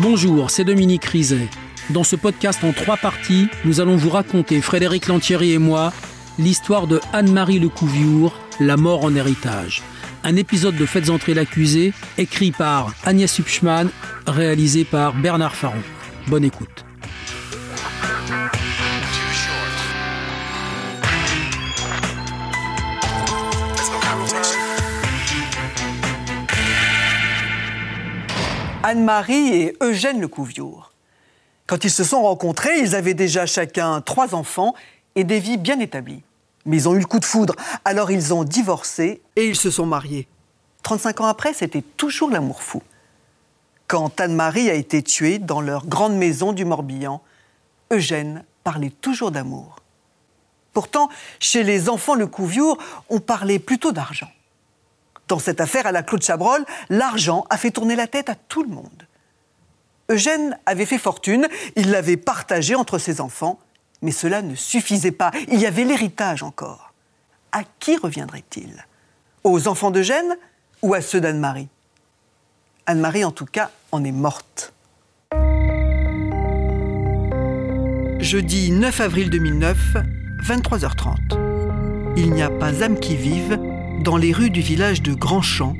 Bonjour, c'est Dominique Rizet. Dans ce podcast en trois parties, nous allons vous raconter, Frédéric Lantieri et moi, l'histoire de Anne-Marie Lecouviour, La mort en héritage. Un épisode de Faites entrer l'accusé, écrit par Agnès Hupschmann, réalisé par Bernard Faron. Bonne écoute. Anne-Marie et Eugène Lecouviour. Quand ils se sont rencontrés, ils avaient déjà chacun trois enfants et des vies bien établies. Mais ils ont eu le coup de foudre, alors ils ont divorcé et ils se sont mariés. 35 ans après, c'était toujours l'amour fou. Quand Anne-Marie a été tuée dans leur grande maison du Morbihan, Eugène parlait toujours d'amour. Pourtant, chez les enfants Lecouviour, on parlait plutôt d'argent. Dans cette affaire à la Claude Chabrol, l'argent a fait tourner la tête à tout le monde. Eugène avait fait fortune, il l'avait partagée entre ses enfants, mais cela ne suffisait pas, il y avait l'héritage encore. À qui reviendrait-il? Aux enfants d'Eugène ou à ceux d'Anne-Marie? Anne-Marie, en tout cas, en est morte. Jeudi 9 avril 2009, 23h30. Il n'y a pas âme qui vive dans les rues du village de Grandchamp,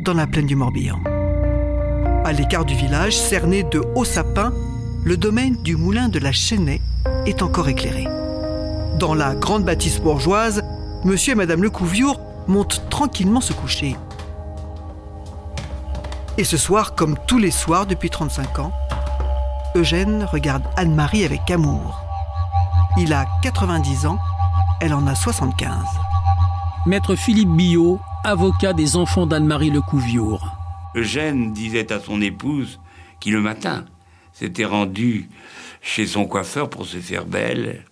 dans la plaine du Morbihan. À l'écart du village, cerné de hauts sapins, le domaine du moulin de la Chênaie est encore éclairé. Dans la grande bâtisse bourgeoise, monsieur et madame Lecouviour montent tranquillement se coucher. Et ce soir, comme tous les soirs depuis 35 ans, Eugène regarde Anne-Marie avec amour. Il a 90 ans, elle en a 75. Maître Philippe Billot, avocat des enfants d'Anne-Marie Lecouviour. Eugène disait à son épouse qui le matin s'était rendu chez son coiffeur pour se faire belle.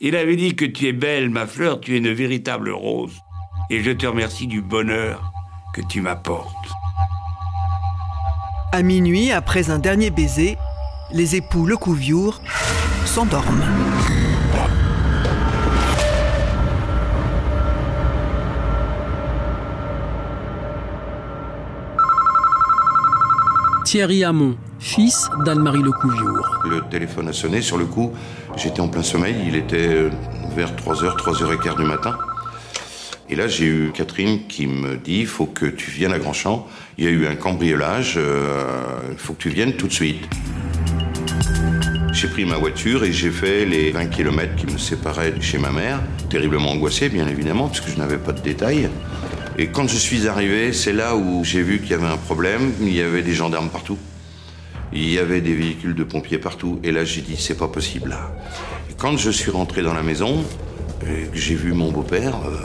Il avait dit que tu es belle, ma fleur, tu es une véritable rose. Et je te remercie du bonheur que tu m'apportes. À minuit, après un dernier baiser, les époux Lecouviour s'endorment. Thierry Hamon, fils d'Anne-Marie Lecouviour. Le téléphone a sonné sur le coup. J'étais en plein sommeil. Il était euh, vers 3h, 3h15 du matin. Et là, j'ai eu Catherine qui me dit il faut que tu viennes à Grandchamp. Il y a eu un cambriolage. Il faut que tu viennes tout de suite. J'ai pris ma voiture et j'ai fait les 20 km qui me séparaient de chez ma mère. Terriblement angoissé, bien évidemment, puisque je n'avais pas de détails. Et quand je suis arrivé, c'est là où j'ai vu qu'il y avait un problème. Il y avait des gendarmes partout. Il y avait des véhicules de pompiers partout. Et là, j'ai dit, c'est pas possible. Et quand je suis rentré dans la maison, j'ai vu mon beau-père euh,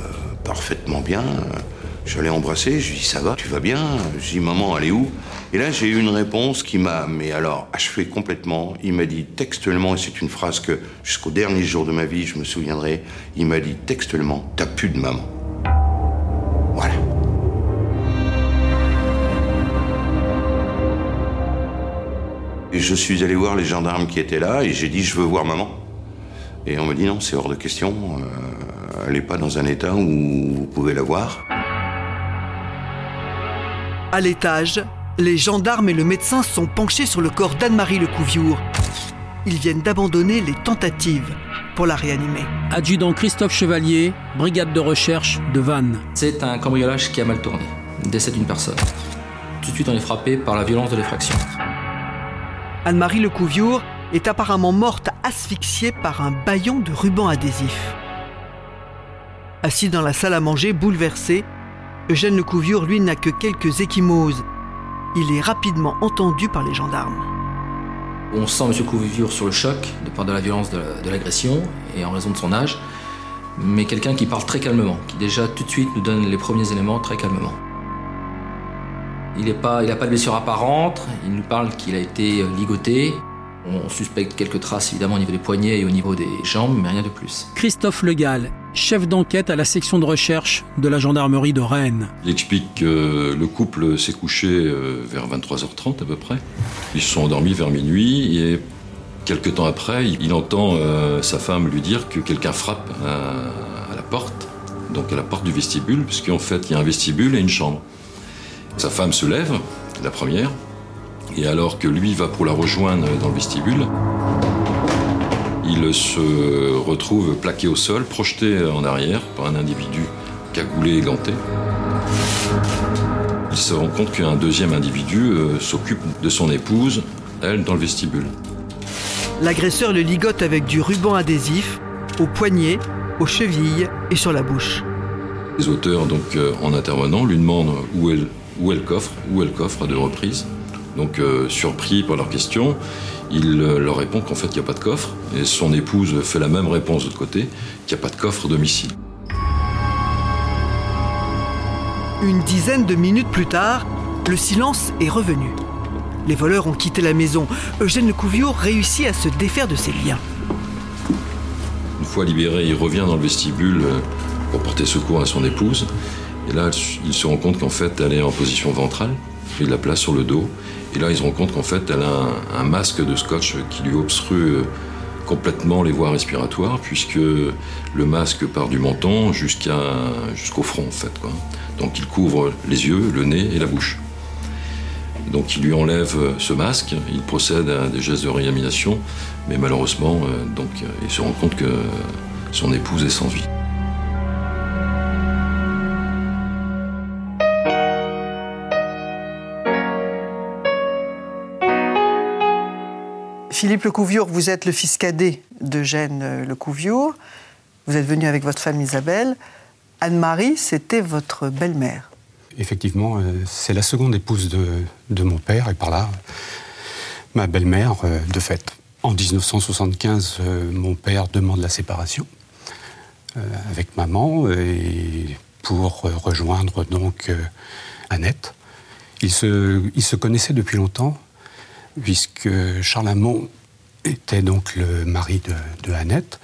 parfaitement bien, euh, je l'ai. Je lui ai dit, ça va, tu vas bien? Je lui ai dit, maman, elle est où? Et là, j'ai eu une réponse qui m'a, mais alors, achevé complètement. Il m'a dit textuellement, et c'est une phrase que jusqu'au dernier jour de ma vie, je me souviendrai, il m'a dit textuellement, t'as plus de maman. Et je suis allé voir les gendarmes qui étaient là et j'ai dit je veux voir maman. Et on me dit non, c'est hors de question. euh, elle n'est pas dans un état où vous pouvez la voir. À l'étage, les gendarmes et le médecin sont penchés sur le corps d'Anne-Marie Lecouviour. Ils viennent d'abandonner les tentatives pour la réanimer. Adjudant Christophe Chevalier, brigade de recherche de Vannes. C'est un cambriolage qui a mal tourné. Décès d'une personne. Tout de suite, on est frappé par la violence de l'effraction. Anne-Marie Lecouviour est apparemment morte asphyxiée par un baillon de ruban adhésif. Assis dans la salle à manger, bouleversé, Eugène Lecouviour, lui, n'a que quelques échymoses. Il est rapidement entendu par les gendarmes. On sent M. Couvivure sur le choc, de par de la violence de l'agression et en raison de son âge, mais quelqu'un qui parle très calmement, qui déjà tout de suite nous donne les premiers éléments très calmement. Il n'a pas, pas de blessure apparente, il nous parle qu'il a été euh, ligoté. On suspecte quelques traces évidemment au niveau des poignets et au niveau des jambes, mais rien de plus. Christophe Legal, chef d'enquête à la section de recherche de la gendarmerie de Rennes. Il explique que le couple s'est couché euh, vers 23h30 à peu près. Ils se sont endormis vers minuit et quelques temps après, il entend euh, sa femme lui dire que quelqu'un frappe à, à la porte, donc à la porte du vestibule, puisqu'en fait il y a un vestibule et une chambre. Sa femme se lève, la première, Et alors que lui va pour la rejoindre dans le vestibule, il se retrouve plaqué au sol, projeté en arrière par un individu cagoulé et ganté. Il se rend compte qu'un deuxième individu euh, s'occupe de son épouse, elle, dans le vestibule. L'agresseur le ligote avec du ruban adhésif au poignet, aux chevilles et sur la bouche. Les auteurs, donc, euh, en intervenant, lui demandent où est, où est le coffre, où est le coffre à deux reprises. Donc, euh, surpris par leur question, il euh, leur répond qu'en fait, il n'y a pas de coffre. Et son épouse fait la même réponse de l'autre côté, qu'il n'y a pas de coffre au domicile. Une dizaine de minutes plus tard, le silence est revenu. Les voleurs ont quitté la maison. Eugène Lecouviour réussit à se défaire de ses liens. Une fois libéré, il revient dans le vestibule euh, pour porter secours à son épouse. Et là, il se rend compte qu'en fait, elle est en position ventrale. Il la place sur le dos. Et là, il se rend compte qu'en fait, elle a un, masque de scotch qui lui obstrue euh, complètement les voies respiratoires, puisque le masque part du menton jusqu'au front, en fait. Donc, il couvre les yeux, le nez et la bouche. Donc, il lui enlève euh, ce masque, il procède à des gestes de réanimation, mais malheureusement, euh, donc, il se rend compte que son épouse est sans vie. Philippe Lecouviour, vous êtes le fils cadet d'Eugène Lecouviour. Vous êtes venu avec votre femme Isabelle. Anne-Marie, c'était votre belle-mère. Effectivement, euh, c'est la seconde épouse de, de mon père et par là, ma belle-mère, euh, de fait. En 1975, euh, mon père demande la séparation euh, avec maman et pour euh, rejoindre donc euh, Annette. Ils se, ils se connaissaient depuis longtemps puisque Charles Hamon était donc le mari de, de Annette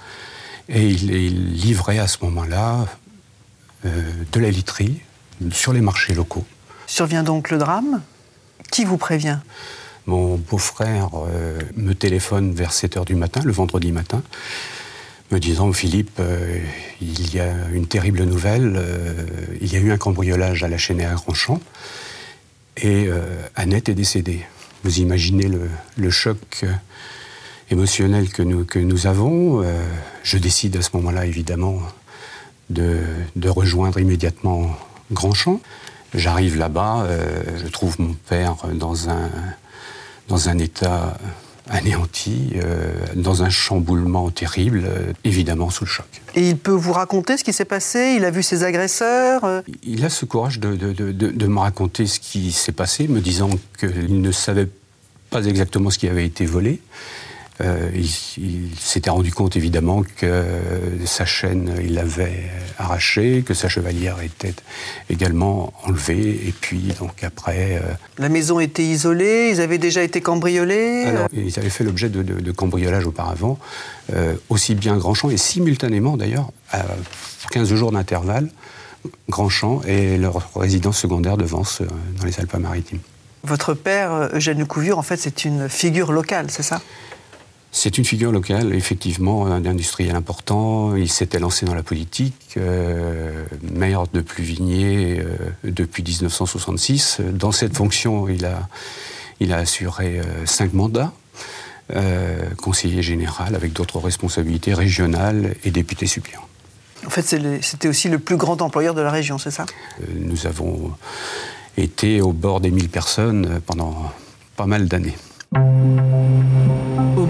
et il, il livrait à ce moment-là euh, de la literie sur les marchés locaux. Survient donc le drame? Qui vous prévient? Mon beau-frère euh, me téléphone vers 7 h du matin, le vendredi matin, me disant Philippe, euh, il y a une terrible nouvelle, il y a eu un cambriolage à la chaîne à Grandchamp et Annette est décédée. Vous imaginez le, choc euh, émotionnel que nous, que nous avons. Euh, je décide à ce moment-là, évidemment, de, de rejoindre immédiatement Grandchamp. J'arrive là-bas, euh, je trouve mon père dans un, dans un état anéanti, euh, dans un chamboulement terrible, euh, évidemment sous le choc. Et il peut vous raconter ce qui s'est passé? Il a vu ses agresseurs euh, Il a ce courage de, de- de- de- de me raconter ce qui s'est passé, me disant qu'il ne savait pas exactement ce qui avait été volé. Euh, il il s'était rendu compte évidemment que sa chaîne, il l'avait arrachée, que sa chevalière était également enlevée, et puis donc après, euh, La maison était isolée, ils avaient déjà été cambriolés. alors, ils avaient fait l'objet de, de- de cambriolage auparavant, euh, aussi bien Grandchamp et simultanément d'ailleurs, à 15 jours d'intervalle, Grandchamp et leur résidence secondaire de Vence euh, dans les Alpes-Maritimes. Votre père, euh, Eugène Lecouviour, en fait, c'est une figure locale, c'est ça? C'est une figure locale, effectivement, un industriel important. Il s'était lancé dans la politique, euh, maire de Pluvigné euh, depuis 1966. Dans cette fonction, il a, il a assuré euh, cinq mandats. conseiller général avec d'autres responsabilités régionales et député suppléant. En fait, c'était aussi le plus grand employeur de la région, c'est ça? Nous avons été au bord des 1000 personnes pendant pas mal d'années.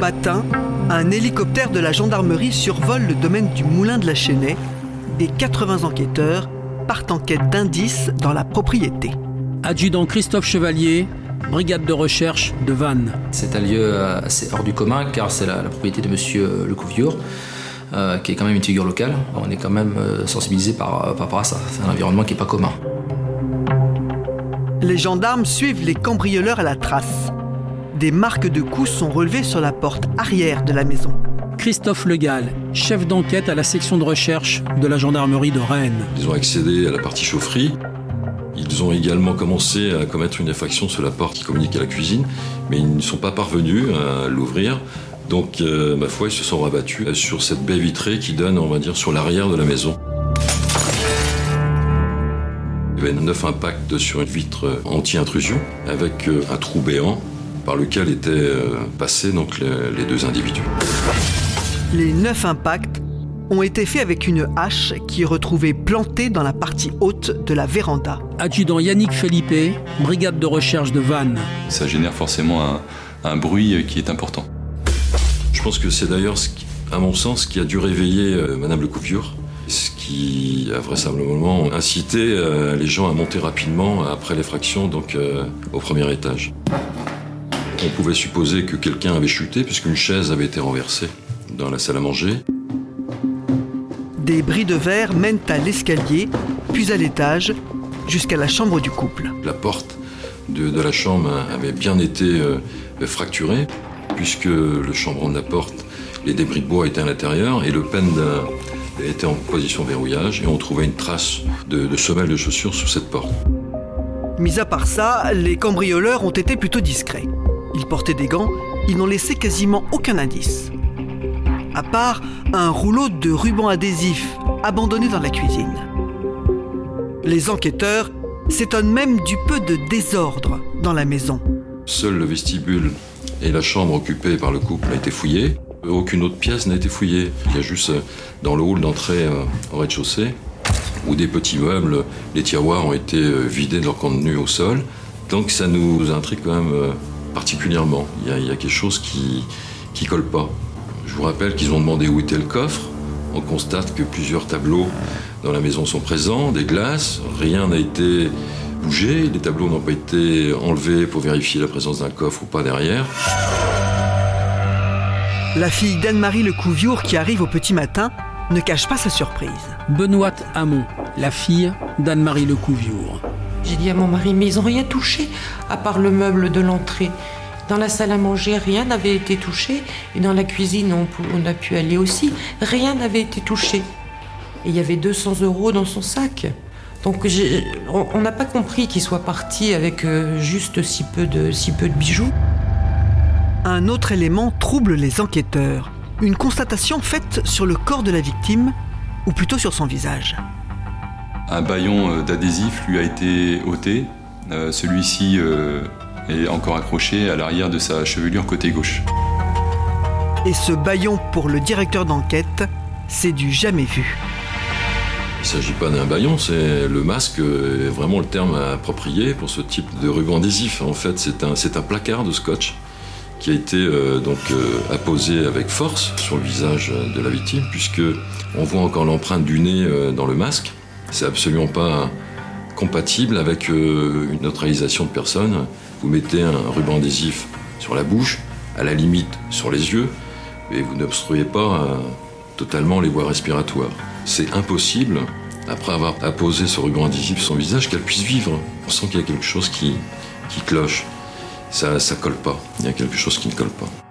Matin, un hélicoptère de la gendarmerie survole le domaine du moulin de la Chênaie et 80 enquêteurs partent en quête d'indices dans la propriété. Adjudant Christophe Chevalier, brigade de recherche de Vannes. C'est un lieu euh, assez hors du commun car c'est la, la propriété de monsieur Lecouviour, euh, qui est quand même une figure locale. On est quand même euh, sensibilisé par, par rapport à ça. C'est un environnement qui n'est pas commun. Les gendarmes suivent les cambrioleurs à la trace. Des marques de coups sont relevées sur la porte arrière de la maison. Christophe Legal, chef d'enquête à la section de recherche de la gendarmerie de Rennes. Ils ont accédé à la partie chaufferie. Ils ont également commencé à commettre une effraction sur la porte qui communique à la cuisine, mais ils ne sont pas parvenus à l'ouvrir. Donc, euh, ma foi, ils se sont rabattus sur cette baie vitrée qui donne, on va dire, sur l'arrière de la maison. Il y avait neuf impacts sur une vitre anti-intrusion avec euh, un trou béant par lequel étaient euh, passés donc, les, les deux individus. Les neuf impacts ont été faits avec une hache qui est retrouvée plantée dans la partie haute de la véranda. Adjudant Yannick Felipe, brigade de recherche de Vannes. Ça génère forcément un, un bruit qui est important. Je pense que c'est d'ailleurs, ce qui- à mon sens, ce qui a dû réveiller euh, Madame Lecouviure, ce qui a vraisemblablement incité euh, les gens à monter rapidement après l'effraction, donc euh, au premier étage. On pouvait supposer que quelqu'un avait chuté puisqu'une chaise avait été renversée dans la salle à manger. Des bris de verre mènent à l'escalier, puis à l'étage, jusqu'à la chambre du couple. La porte de, de la chambre avait bien été euh, fracturée puisque le chambranle de la porte, les débris de bois étaient à l'intérieur et le pen d'un- était en position verrouillage et on trouvait une trace de, de semelle de chaussures sous cette porte. Mis à part ça, les cambrioleurs ont été plutôt discrets. Ils portaient des gants, ils n'ont laissé quasiment aucun indice. À part un rouleau de ruban adhésif abandonné dans la cuisine. Les enquêteurs s'étonnent même du peu de désordre dans la maison. Seul le vestibule et la chambre occupée par le couple a été fouillé. Aucune autre pièce n'a été fouillée. Il y a juste euh, dans le hall d'entrée euh, au rez-de-chaussée où des petits meubles, les tiroirs ont été euh, vidés de leur contenu au sol. Donc ça nous intrigue quand même particulièrement. Il y a, il y a quelque chose qui qui colle pas. Je vous rappelle qu'ils ont demandé où était le coffre. On constate que plusieurs tableaux dans la maison sont présents, des glaces, rien n'a été bougé, les tableaux n'ont pas été enlevés pour vérifier la présence d'un coffre ou pas derrière. La fille d'Anne-Marie Lecouviour qui arrive au petit matin ne cache pas sa surprise. Benoît Hamon, la fille d'Anne-Marie Lecouviour. J'ai dit à mon mari, mais ils n'ont rien touché, à part le meuble de l'entrée. Dans la salle à manger, rien n'avait été touché. Et dans la cuisine, on, a pu aller aussi. Rien n'avait été touché. Et il y avait 200 euros dans son sac. Donc on n'a pas compris qu'il soit parti avec euh, juste si peu de bijoux. Un autre élément trouble les enquêteurs. Une constatation faite sur le corps de la victime, ou plutôt sur son visage. Un baillon euh, d'adhésif lui a été ôté. Euh, Celui-ci euh, est encore accroché à l'arrière de sa chevelure côté gauche. Et ce baillon pour le directeur d'enquête, c'est du jamais vu. Il ne s'agit pas d'un baillon, c'est le masque est vraiment le terme approprié pour ce type de ruban adhésif. En fait, c'est un, c'est un placard de scotch qui a été euh, donc euh, apposé avec force sur le visage de la victime, puisque on voit encore l'empreinte du nez euh, dans le masque. C'est absolument pas compatible avec euh, une neutralisation de personne. Vous mettez un ruban adhésif sur la bouche, à la limite sur les yeux, et vous n'obstruez pas euh, totalement les voies respiratoires. C'est impossible, après avoir apposé ce ruban adhésif sur son visage, qu'elle puisse vivre. On sent qu'il y a quelque chose qui, qui cloche. Ça, ça colle pas. Il y a quelque chose qui ne colle pas.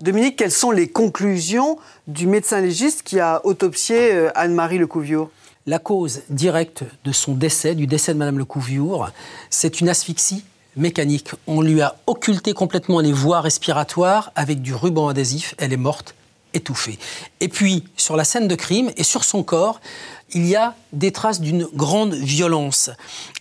Dominique, quelles sont les conclusions du médecin légiste qui a autopsié euh, Anne-Marie Lecouviour La cause directe de son décès, du décès de Madame Lecouviour, c'est une asphyxie mécanique. On lui a occulté complètement les voies respiratoires avec du ruban adhésif. Elle est morte étouffée. Et puis, sur la scène de crime et sur son corps, il y a des traces d'une grande violence.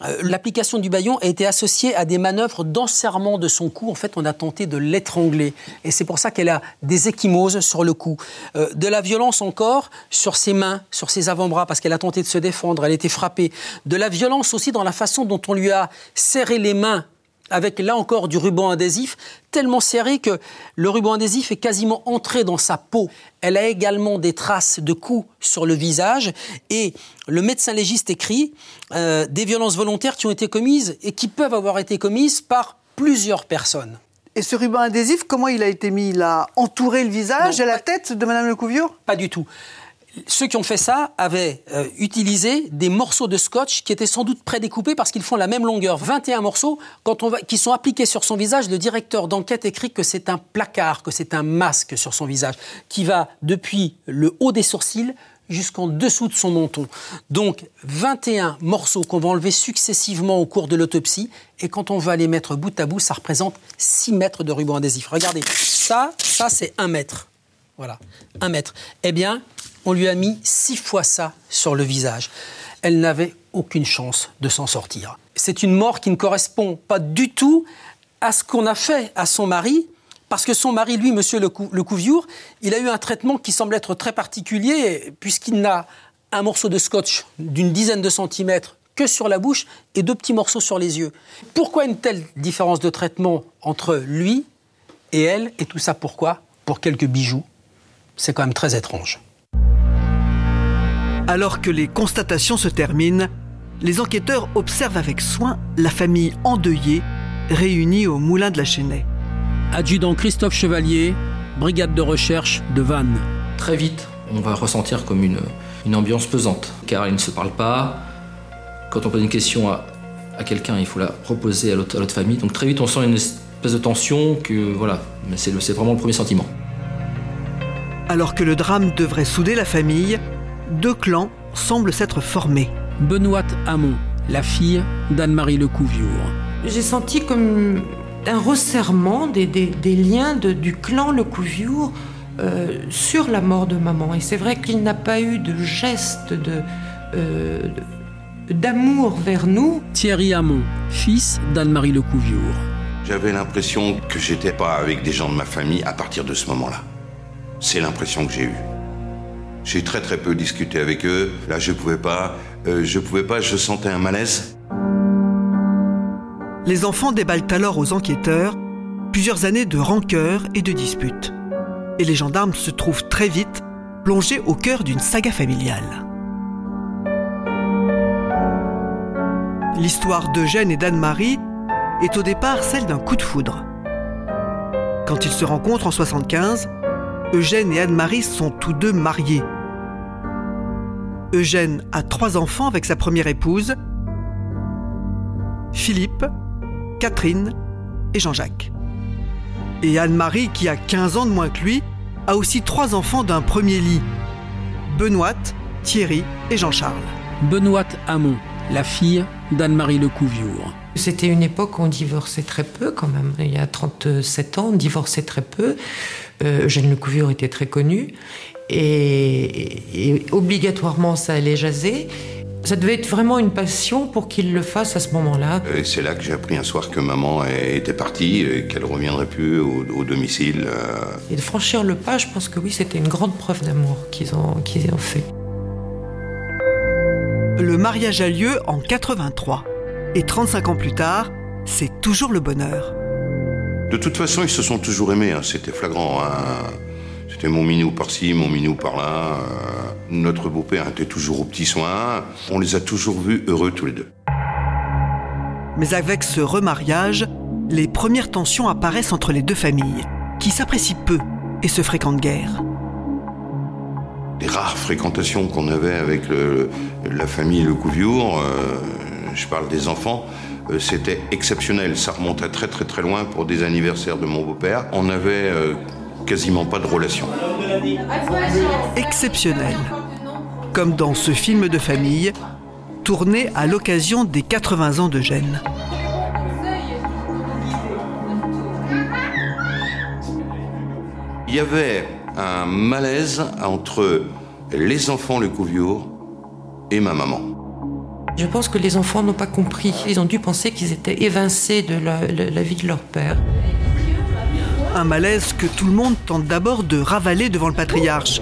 Euh, L'application du baillon a été associée à des manœuvres d'enserrement de son cou. En fait, on a tenté de l'étrangler. Et c'est pour ça qu'elle a des échymoses sur le cou. Euh, de la violence encore sur ses mains, sur ses avant-bras, parce qu'elle a tenté de se défendre, elle a été frappée. De la violence aussi dans la façon dont on lui a serré les mains avec là encore du ruban adhésif, tellement serré que le ruban adhésif est quasiment entré dans sa peau. Elle a également des traces de coups sur le visage et le médecin légiste écrit euh, des violences volontaires qui ont été commises et qui peuvent avoir été commises par plusieurs personnes. Et ce ruban adhésif, comment il a été mis? Il a entouré le visage Non, et la tête de Madame Lecouviour Pas du tout. Ceux qui ont fait ça avaient euh, utilisé des morceaux de scotch qui étaient sans doute prédécoupés parce qu'ils font la même longueur. 21 morceaux quand on va, qui sont appliqués sur son visage. Le directeur d'enquête écrit que c'est un placard, que c'est un masque sur son visage qui va depuis le haut des sourcils jusqu'en dessous de son menton. Donc 21 morceaux qu'on va enlever successivement au cours de l'autopsie et quand on va les mettre bout à bout, ça représente 6 mètres de ruban adhésif. Regardez, ça, ça c'est 1 mètre. Voilà, un mètre. Eh bien, On lui a mis six fois ça sur le visage. Elle n'avait aucune chance de s'en sortir. C'est une mort qui ne correspond pas du tout à ce qu'on a fait à son mari, parce que son mari, lui, monsieur le, Couviour, il a eu un traitement qui semble être très particulier, puisqu'il n'a un morceau de scotch d'une dizaine de centimètres que sur la bouche et deux petits morceaux sur les yeux. Pourquoi une telle différence de traitement entre lui et elle Et tout ça pourquoi? Pour quelques bijoux. C'est quand même très étrange. Alors que les constatations se terminent, les enquêteurs observent avec soin la famille endeuillée réunie au moulin de la Chênaie. Adjudant Christophe Chevalier, brigade de recherche de Vannes. Très vite, on va ressentir comme une, une ambiance pesante, car ils ne se parlent pas, quand on pose une question à, quelqu'un, il faut la proposer à l'autre famille. Donc très vite, on sent une espèce de tension que voilà, mais c'est vraiment le premier sentiment. Alors que le drame devrait souder la famille, deux clans semblent s'être formés. Benoît Hamon, la fille d'Anne-Marie Lecouviour. J'ai senti comme un resserrement des, liens du clan Lecouviour euh, sur la mort de maman. Et c'est vrai qu'il n'a pas eu de geste de, euh, d'amour vers nous. Thierry Hamon, fils d'Anne-Marie Lecouviour. J'avais l'impression que j'étais pas avec des gens de ma famille à partir de ce moment-là. C'est l'impression que j'ai eue. J'ai très très peu discuté avec eux. Là, je pouvais pas. Euh, je pouvais pas. Je sentais un malaise. Les enfants déballent alors aux enquêteurs plusieurs années de rancœur et de disputes. Et les gendarmes se trouvent très vite plongés au cœur d'une saga familiale. L'histoire d'Eugène et d'Anne-Marie est au départ celle d'un coup de foudre. Quand ils se rencontrent en 75, Eugène et Anne-Marie sont tous deux mariés. Eugène a trois enfants avec sa première épouse, Philippe, Catherine et Jean-Jacques. Et Anne-Marie, qui a 15 ans de moins que lui, a aussi trois enfants d'un premier lit, Benoît, Thierry et Jean-Charles. Benoît Hamon, la fille d'Anne-Marie Lecouviour. C'était une époque où on divorçait très peu quand même. Il y a 37 ans, on divorçait très peu. Euh, Eugène Lecouviour était très connu. Et, obligatoirement, ça allait jaser. Ça devait être vraiment une passion pour qu'il le fasse à ce moment-là. Et c'est là que j'ai appris un soir que maman était partie et qu'elle reviendrait plus au, domicile. Euh. Et de franchir le pas, je pense que oui, c'était une grande preuve d'amour qu'ils ont, qu'ils ont fait. Le mariage a lieu en 83. Et 35 ans plus tard, c'est toujours le bonheur. De toute façon, ils se sont toujours aimés, hein. c'était flagrant. Hein. C'était mon minou par-ci, mon minou par-là. Euh, notre beau-père était toujours aux petits soins. On les a toujours vus heureux tous les deux. Mais avec ce remariage, les premières tensions apparaissent entre les deux familles, qui s'apprécient peu et se fréquentent guère des rares fréquentations qu'on avait avec la famille Le Couviour, euh, je parle des enfants, euh, c'était exceptionnel. Ça remontait très très très loin pour des anniversaires de mon beau-père. On n'avait euh, quasiment pas de relation. Exceptionnel. Comme dans ce film de famille, tourné à l'occasion des 80 ans de Gênes. Il y avait un malaise entre les enfants le Couviour et ma maman. Je pense que les enfants n'ont pas compris. Ils ont dû penser qu'ils étaient évincés de la, vie de leur père. Un malaise que tout le monde tente d'abord de ravaler devant le patriarche.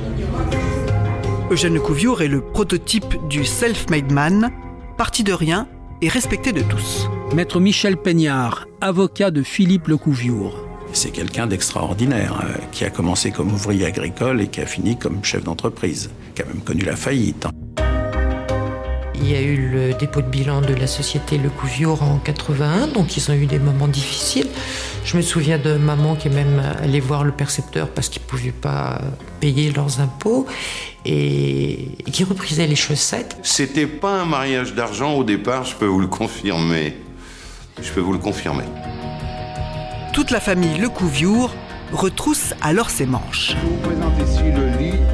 Eugène Lecouviour est le prototype du self-made man, parti de rien et respecté de tous. Maître Michel Peignard, avocat de Philippe Lecouviour. C'est quelqu'un d'extraordinaire, euh, qui a commencé comme ouvrier agricole et qui a fini comme chef d'entreprise, qui a même connu la faillite. Il y a eu le dépôt de bilan de la société Le Couviour en 81, donc ils ont eu des moments difficiles. Je me souviens de maman qui est même allée voir le percepteur parce qu'ils ne pouvaient pas payer leurs impôts et qui reprisait les chaussettes. C'était pas un mariage d'argent au départ, je peux vous le confirmer. Je peux vous le confirmer toute la famille Lecouviour retrousse alors ses manches. Je vous présente ici le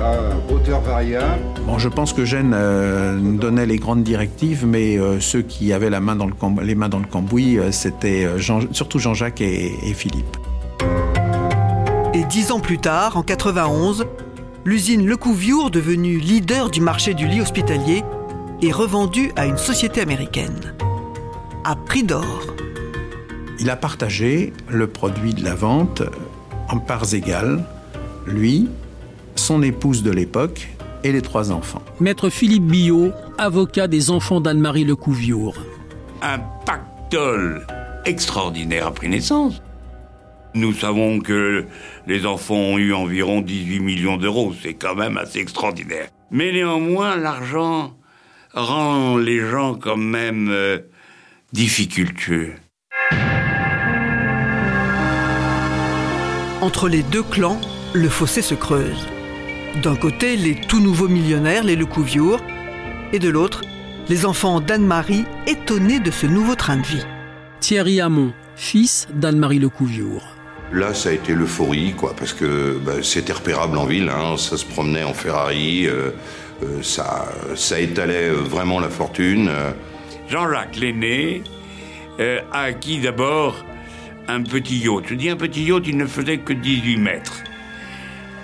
à hauteur variable. Bon, je pense que Gênes euh, donnait les grandes directives, mais euh, ceux qui avaient la main dans le les mains dans le cambouis, euh, c'était surtout Jean-Jacques et, et, Philippe. Et dix ans plus tard, en 91, l'usine Lecouviour, devenue leader du marché du lit hospitalier, est revendue à une société américaine. À prix d'or. Il a partagé le produit de la vente en parts égales, lui, son épouse de l'époque et les trois enfants. Maître Philippe Billot, avocat des enfants d'Anne-Marie Lecouviour. Un pactole extraordinaire a pris naissance. Nous savons que les enfants ont eu environ 18 millions d'euros. C'est quand même assez extraordinaire. Mais néanmoins, l'argent rend les gens quand même euh, difficultueux. Entre les deux clans, le fossé se creuse. D'un côté, les tout nouveaux millionnaires, les Lecouviour, et de l'autre, les enfants d'Anne-Marie étonnés de ce nouveau train de vie. Thierry Hamon, fils d'Anne-Marie Lecouviour. Là, ça a été l'euphorie, quoi, parce que bah, c'était repérable en ville, hein, ça se promenait en Ferrari, euh, euh, ça, ça étalait euh, vraiment la fortune. Jean-Jacques l'aîné euh, a acquis d'abord un petit yacht. Je dis un petit yacht, il ne faisait que 18 mètres.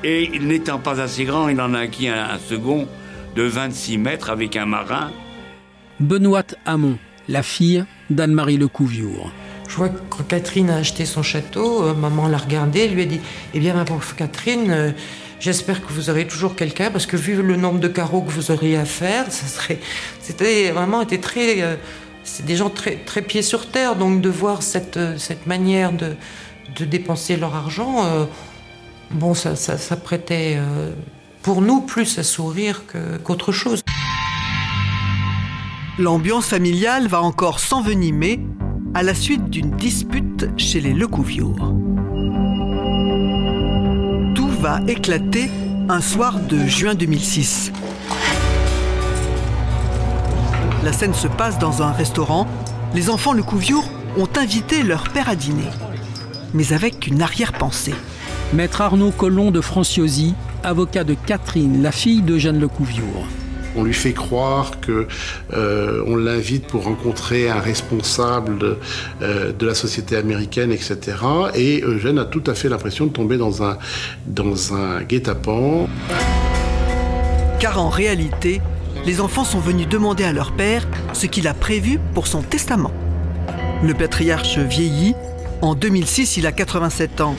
Et il n'étant pas assez grand, il en a acquis un, un second de 26 mètres avec un marin. Benoît Hamon, la fille d'Anne-Marie Lecouviour. Je vois que quand Catherine a acheté son château, euh, maman l'a regardé, lui a dit Eh bien, ma pauvre Catherine, euh, j'espère que vous aurez toujours quelqu'un, parce que vu le nombre de carreaux que vous auriez à faire, ça serait. C'était vraiment été très. euh, c'est des gens très, très pieds sur terre, donc de voir cette, cette manière de, de dépenser leur argent, euh, bon, ça, ça, prêtait euh, pour nous plus à sourire qu'autre chose. L'ambiance familiale va encore s'envenimer à la suite d'une dispute chez les Lecouviour. Tout va éclater un soir de juin 2006. La scène se passe dans un restaurant. Les enfants Lecouviour ont invité leur père à dîner, mais avec une arrière-pensée. Maître Arnaud Collomb de Franciosi, avocat de Catherine, la fille d'Eugène Lecouviour. On lui fait croire que euh, on l'invite pour rencontrer un responsable de, euh, de la société américaine, etc. Et Eugène a tout à fait l'impression de tomber dans un, dans un guet-apens. Car en réalité, les enfants sont venus demander à leur père ce qu'il a prévu pour son testament. Le patriarche vieillit. En 2006, il a 87 ans.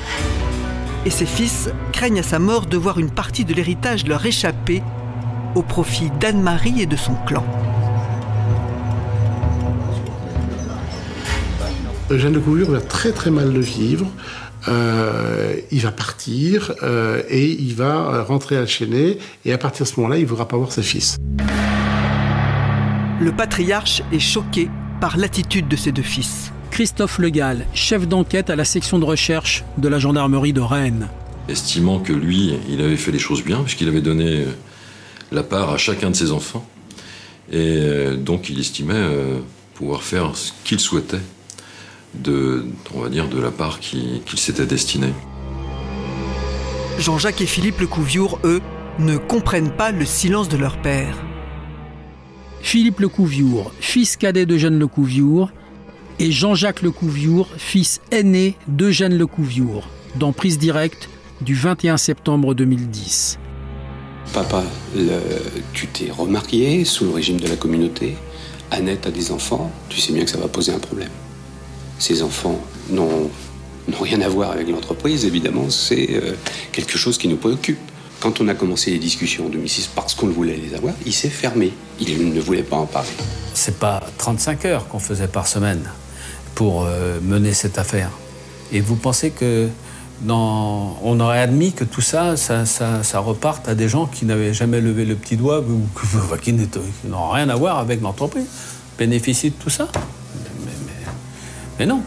Et ses fils craignent à sa mort de voir une partie de l'héritage leur échapper au profit d'Anne-Marie et de son clan. Eugène de Couvrure va très très mal le vivre. Euh, il va partir euh, et il va euh, rentrer à Chénet. Et à partir de ce moment-là, il ne voudra pas voir ses fils. Le patriarche est choqué par l'attitude de ses deux fils. Christophe Legal, chef d'enquête à la section de recherche de la gendarmerie de Rennes. estimant que lui, il avait fait les choses bien, puisqu'il avait donné euh, la part à chacun de ses enfants. Et euh, donc, il estimait euh, pouvoir faire ce qu'il souhaitait de, on va dire, de la part qui- qu'il s'était destinée. Jean-Jacques et Philippe Lecouviour, eux, ne comprennent pas le silence de leur père. Philippe Lecouviour, fils cadet d'Eugène Lecouviour, et Jean-Jacques Lecouviour, fils aîné d'Eugène Lecouviour, dans Prise directe du 21 septembre 2010. Papa, le- tu t'es remarié sous le régime de la communauté. Annette a des enfants. Tu sais bien que ça va poser un problème. Ces enfants n'ont n'ont rien à voir avec l'entreprise, évidemment. C'est euh, quelque chose qui nous préoccupe. Quand on a commencé les discussions en 2006, parce qu'on voulait les avoir, il s'est fermé. Il ne voulait pas en parler. C'est pas 35 heures qu'on faisait par semaine pour euh, mener cette affaire. Et vous pensez que dans, on aurait admis que tout ça, ça, ça, ça reparte à des gens qui n'avaient jamais levé le petit doigt ou que- qui n'ont rien à voir avec l'entreprise, bénéficient de tout ça? Mais, mais- mais non.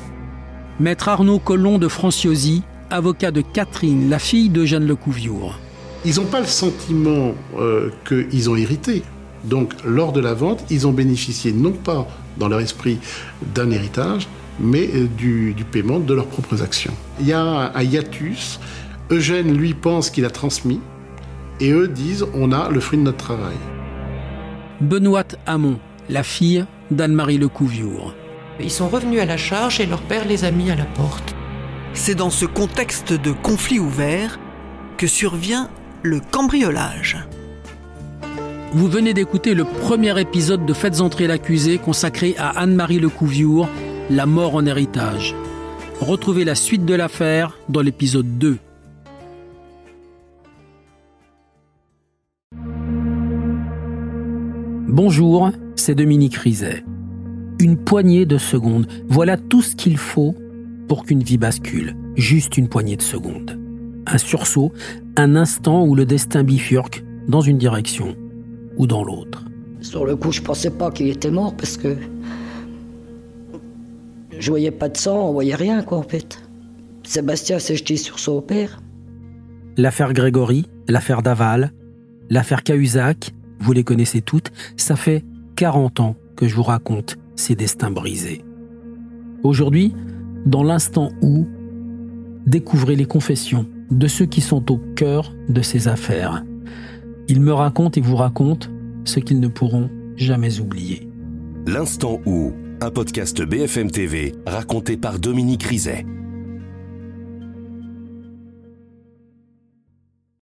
Maître Arnaud Collomb de Franciosi, avocat de Catherine, la fille d'Eugène Lecouviour. Ils n'ont pas le sentiment euh, qu'ils ont hérité. Donc, lors de la vente, ils ont bénéficié non pas dans leur esprit d'un héritage, mais euh, du, du paiement de leurs propres actions. Il y a un, un hiatus. Eugène, lui, pense qu'il a transmis, et eux disent on a le fruit de notre travail. Benoît Hamon, la fille d'Anne-Marie Lecouviour. Ils sont revenus à la charge et leur père les a mis à la porte. C'est dans ce contexte de conflit ouvert que survient le cambriolage. Vous venez d'écouter le premier épisode de Faites entrer l'accusé consacré à Anne-Marie Lecouviour, La mort en héritage. Retrouvez la suite de l'affaire dans l'épisode 2. Bonjour, c'est Dominique Rizet. Une poignée de secondes, voilà tout ce qu'il faut pour qu'une vie bascule. Juste une poignée de secondes. Un sursaut, un instant où le destin bifurque dans une direction ou dans l'autre. Sur le coup, je pensais pas qu'il était mort parce que je voyais pas de sang, on voyait rien quoi en fait. Sébastien s'est jeté sur son père. L'affaire Grégory, l'affaire Daval, l'affaire Cahuzac, vous les connaissez toutes, ça fait 40 ans que je vous raconte ces destins brisés. Aujourd'hui, dans l'instant où, découvrez les confessions de ceux qui sont au cœur de ces affaires. Ils me racontent et vous racontent ce qu'ils ne pourront jamais oublier. L'instant où, un podcast BFM TV raconté par Dominique Rizet.